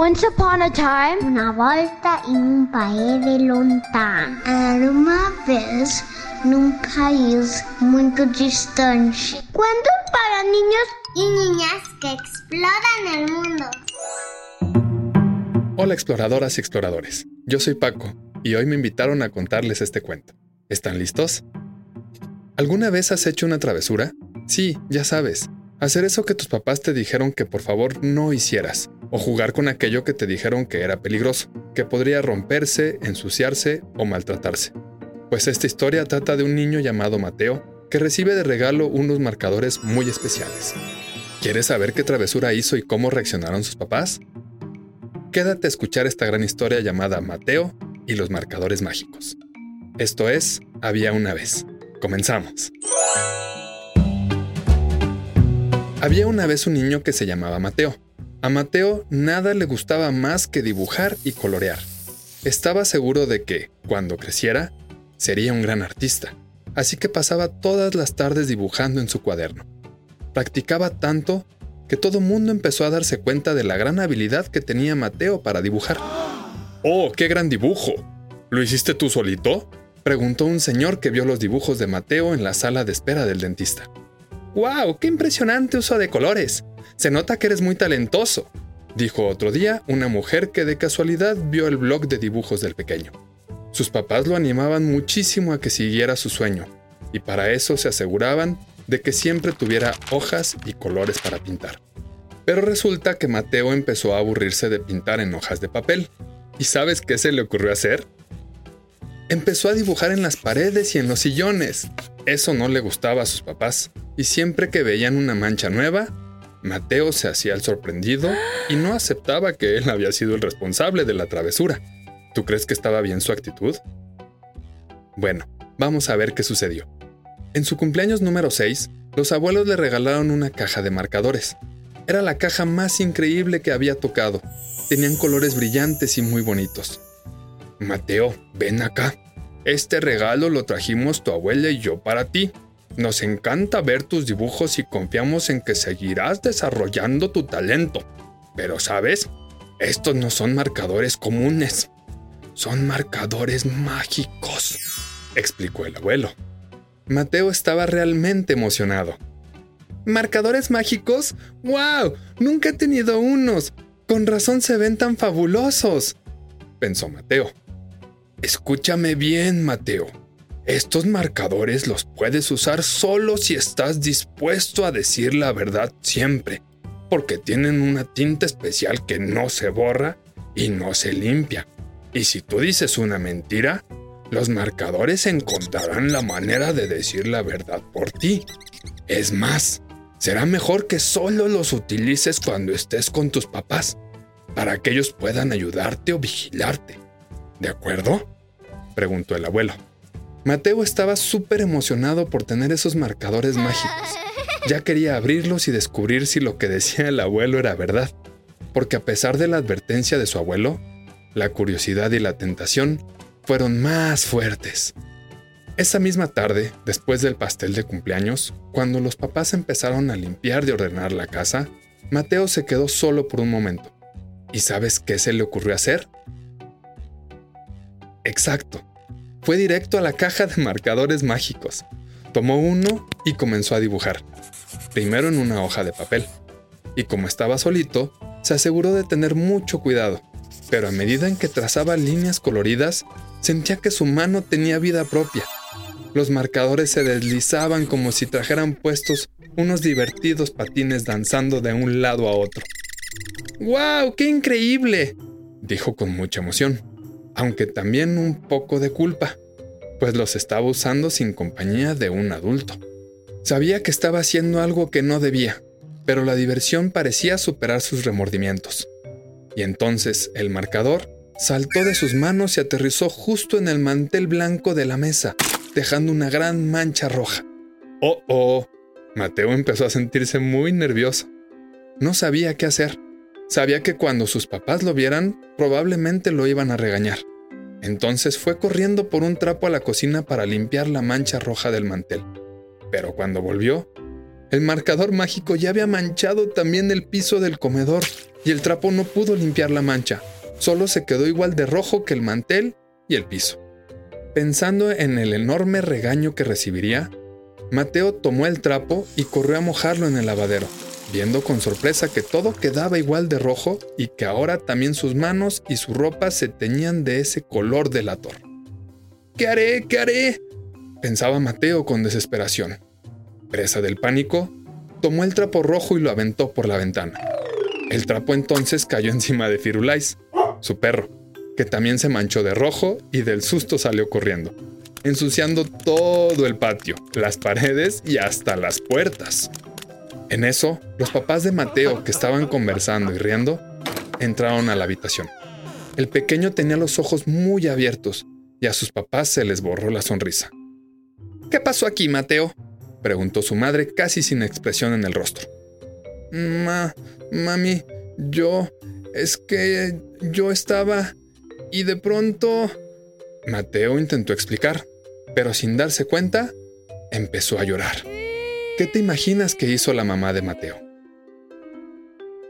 Once upon a time, una volta in un paese lontano. Era uma vez num país muito distante. Cuentos para niños y niñas que exploran el mundo. Hola exploradoras y exploradores, yo soy Paco y hoy me invitaron a contarles este cuento. ¿Están listos? ¿Alguna vez has hecho una travesura? Sí, ya sabes, hacer eso que tus papás te dijeron que por favor no hicieras, o jugar con aquello que te dijeron que era peligroso, que podría romperse, ensuciarse o maltratarse. Pues esta historia trata de un niño llamado Mateo que recibe de regalo unos marcadores muy especiales. ¿Quieres saber qué travesura hizo y cómo reaccionaron sus papás? Quédate a escuchar esta gran historia llamada Mateo y los marcadores mágicos. Esto es Había una vez. Comenzamos. Había una vez un niño que se llamaba Mateo. A Mateo nada le gustaba más que dibujar y colorear. Estaba seguro de que, cuando creciera, sería un gran artista, así que pasaba todas las tardes dibujando en su cuaderno. Practicaba tanto que todo mundo empezó a darse cuenta de la gran habilidad que tenía Mateo para dibujar. ¡Oh, qué gran dibujo! ¿Lo hiciste tú solito? Preguntó un señor que vio los dibujos de Mateo en la sala de espera del dentista. ¡Wow! ¡Qué impresionante uso de colores! Se nota que eres muy talentoso, dijo otro día una mujer que de casualidad vio el blog de dibujos del pequeño. Sus papás lo animaban muchísimo a que siguiera su sueño, y para eso se aseguraban de que siempre tuviera hojas y colores para pintar. Pero resulta que Mateo empezó a aburrirse de pintar en hojas de papel. ¿Y sabes qué se le ocurrió hacer? Empezó a dibujar en las paredes y en los sillones. Eso no le gustaba a sus papás, y siempre que veían una mancha nueva, Mateo se hacía el sorprendido y no aceptaba que él había sido el responsable de la travesura. ¿Tú crees que estaba bien su actitud? Bueno, vamos a ver qué sucedió. En su cumpleaños número 6, los abuelos le regalaron una caja de marcadores. Era la caja más increíble que había tocado. Tenían colores brillantes y muy bonitos. Mateo, ven acá. Este regalo lo trajimos tu abuela y yo para ti. Nos encanta ver tus dibujos y confiamos en que seguirás desarrollando tu talento. Pero sabes, estos no son marcadores comunes. Son marcadores mágicos, explicó el abuelo. Mateo estaba realmente emocionado. ¿Marcadores mágicos? ¡Wow! Nunca he tenido unos. Con razón se ven tan fabulosos, pensó Mateo. Escúchame bien, Mateo. Estos marcadores los puedes usar solo si estás dispuesto a decir la verdad siempre, porque tienen una tinta especial que no se borra y no se limpia. Y si tú dices una mentira, los marcadores encontrarán la manera de decir la verdad por ti. Es más, será mejor que solo los utilices cuando estés con tus papás, para que ellos puedan ayudarte o vigilarte. ¿De acuerdo? preguntó el abuelo. Mateo estaba súper emocionado por tener esos marcadores mágicos. Ya quería abrirlos y descubrir si lo que decía el abuelo era verdad, porque a pesar de la advertencia de su abuelo, la curiosidad y la tentación fueron más fuertes. Esa misma tarde, después del pastel de cumpleaños, cuando los papás empezaron a limpiar y ordenar la casa, Mateo se quedó solo por un momento. ¿Y sabes qué se le ocurrió hacer? Exacto. Fue directo a la caja de marcadores mágicos. Tomó uno y comenzó a dibujar. Primero en una hoja de papel. Y como estaba solito, se aseguró de tener mucho cuidado. Pero a medida en que trazaba líneas coloridas, sentía que su mano tenía vida propia. Los marcadores se deslizaban como si trajeran puestos unos divertidos patines danzando de un lado a otro. ¡Wow! ¡Qué increíble! dijo con mucha emoción aunque también un poco de culpa, pues los estaba usando sin compañía de un adulto. Sabía que estaba haciendo algo que no debía, pero la diversión parecía superar sus remordimientos. Y entonces el marcador saltó de sus manos y aterrizó justo en el mantel blanco de la mesa, dejando una gran mancha roja. ¡Oh, oh! Mateo empezó a sentirse muy nervioso. No sabía qué hacer. Sabía que cuando sus papás lo vieran, probablemente lo iban a regañar. Entonces fue corriendo por un trapo a la cocina para limpiar la mancha roja del mantel. Pero cuando volvió, el marcador mágico ya había manchado también el piso del comedor y el trapo no pudo limpiar la mancha. Solo se quedó igual de rojo que el mantel y el piso. Pensando en el enorme regaño que recibiría, Mateo tomó el trapo y corrió a mojarlo en el lavadero, viendo con sorpresa que todo quedaba igual de rojo y que ahora también sus manos y su ropa se teñían de ese color delator. ¿Qué haré? ¿Qué haré? pensaba Mateo con desesperación. Presa del pánico, tomó el trapo rojo y lo aventó por la ventana. El trapo entonces cayó encima de Firulais, su perro, que también se manchó de rojo y del susto salió corriendo, ensuciando todo el patio, las paredes y hasta las puertas. En eso, los papás de Mateo, que estaban conversando y riendo, entraron a la habitación. El pequeño tenía los ojos muy abiertos y a sus papás se les borró la sonrisa. ¿Qué pasó aquí, Mateo? preguntó su madre casi sin expresión en el rostro. Ma, mami, yo... es que yo estaba... y de pronto... Mateo intentó explicar, pero sin darse cuenta, empezó a llorar. ¿Qué te imaginas que hizo la mamá de Mateo?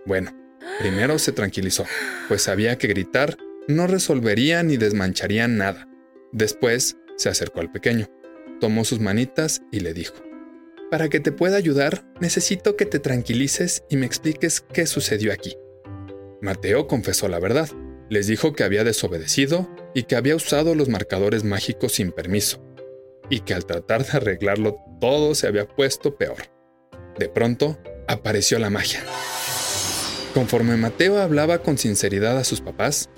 Bueno, primero se tranquilizó, pues sabía que gritar no resolvería ni desmancharía nada. Después se acercó al pequeño, tomó sus manitas y le dijo, para que te pueda ayudar, necesito que te tranquilices y me expliques qué sucedió aquí. Mateo confesó la verdad. Les dijo que había desobedecido y que había usado los marcadores mágicos sin permiso, y que al tratar de arreglarlo todo se había puesto peor. De pronto, apareció la magia. Conforme Mateo hablaba con sinceridad a sus papás,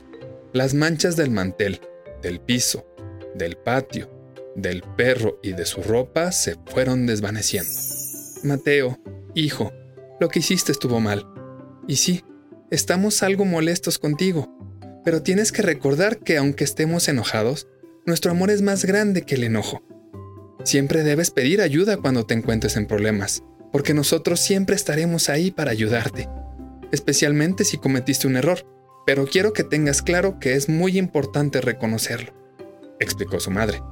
las manchas del mantel, del piso, del patio del perro y de su ropa se fueron desvaneciendo. Mateo, hijo, lo que hiciste estuvo mal. Y sí, estamos algo molestos contigo, pero tienes que recordar que aunque estemos enojados, nuestro amor es más grande que el enojo. Siempre debes pedir ayuda cuando te encuentres en problemas, porque nosotros siempre estaremos ahí para ayudarte, especialmente si cometiste un error, pero quiero que tengas claro que es muy importante reconocerlo, explicó su madre.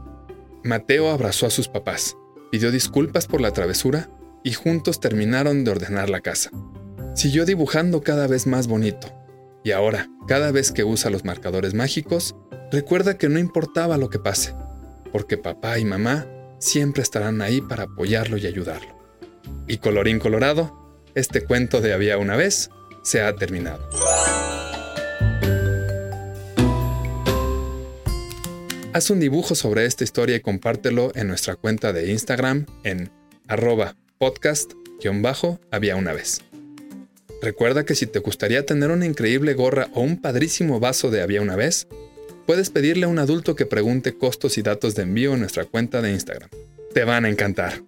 Mateo abrazó a sus papás, pidió disculpas por la travesura y juntos terminaron de ordenar la casa. Siguió dibujando cada vez más bonito, y ahora, cada vez que usa los marcadores mágicos, recuerda que no importaba lo que pase, porque papá y mamá siempre estarán ahí para apoyarlo y ayudarlo. Y colorín colorado, este cuento de había una vez se ha terminado. Haz un dibujo sobre esta historia y compártelo en nuestra cuenta de Instagram en arroba podcast-había una vez. Recuerda que si te gustaría tener una increíble gorra o un padrísimo vaso de había una vez, puedes pedirle a un adulto que pregunte costos y datos de envío en nuestra cuenta de Instagram. Te van a encantar.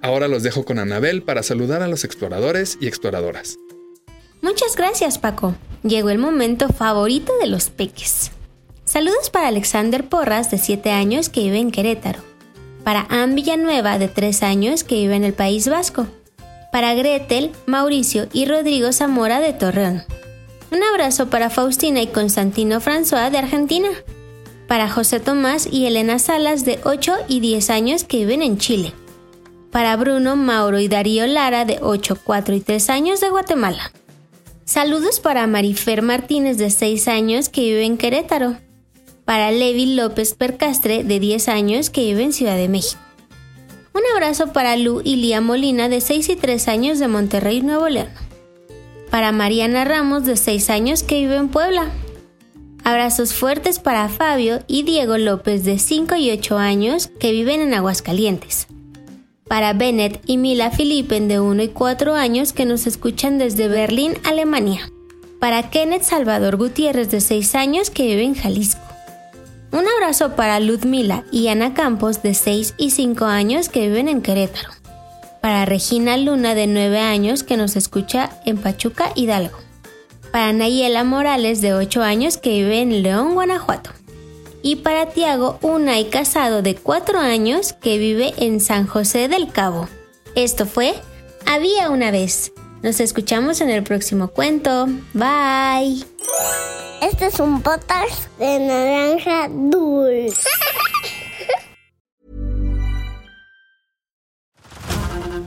Ahora los dejo con Anabel para saludar a los exploradores y exploradoras. Muchas gracias, Paco. Llegó el momento favorito de los peques. Saludos para Alexander Porras, de 7 años, que vive en Querétaro. Para Ann Villanueva, de 3 años, que vive en el País Vasco. Para Gretel, Mauricio y Rodrigo Zamora, de Torreón. Un abrazo para Faustina y Constantino François, de Argentina. Para José Tomás y Elena Salas, de 8 y 10 años, que viven en Chile. Para Bruno, Mauro y Darío Lara, de 8, 4 y 3 años, de Guatemala. Saludos para Marifer Martínez, de 6 años, que vive en Querétaro para Levi López Percastre, de 10 años, que vive en Ciudad de México. Un abrazo para Lu y Lía Molina, de 6 y 3 años, de Monterrey, Nuevo León. Para Mariana Ramos, de 6 años, que vive en Puebla. Abrazos fuertes para Fabio y Diego López, de 5 y 8 años, que viven en Aguascalientes. Para Bennett y Mila Filipen, de 1 y 4 años, que nos escuchan desde Berlín, Alemania. Para Kenneth Salvador Gutiérrez, de 6 años, que vive en Jalisco. Un abrazo para Ludmila y Ana Campos de 6 y 5 años que viven en Querétaro. Para Regina Luna de 9 años que nos escucha en Pachuca, Hidalgo. Para Nayela Morales de 8 años que vive en León, Guanajuato. Y para Tiago Unay Casado de 4 años que vive en San José del Cabo. Esto fue Había una vez. Nos escuchamos en el próximo cuento. Bye. Este es un podcast de naranja dulce.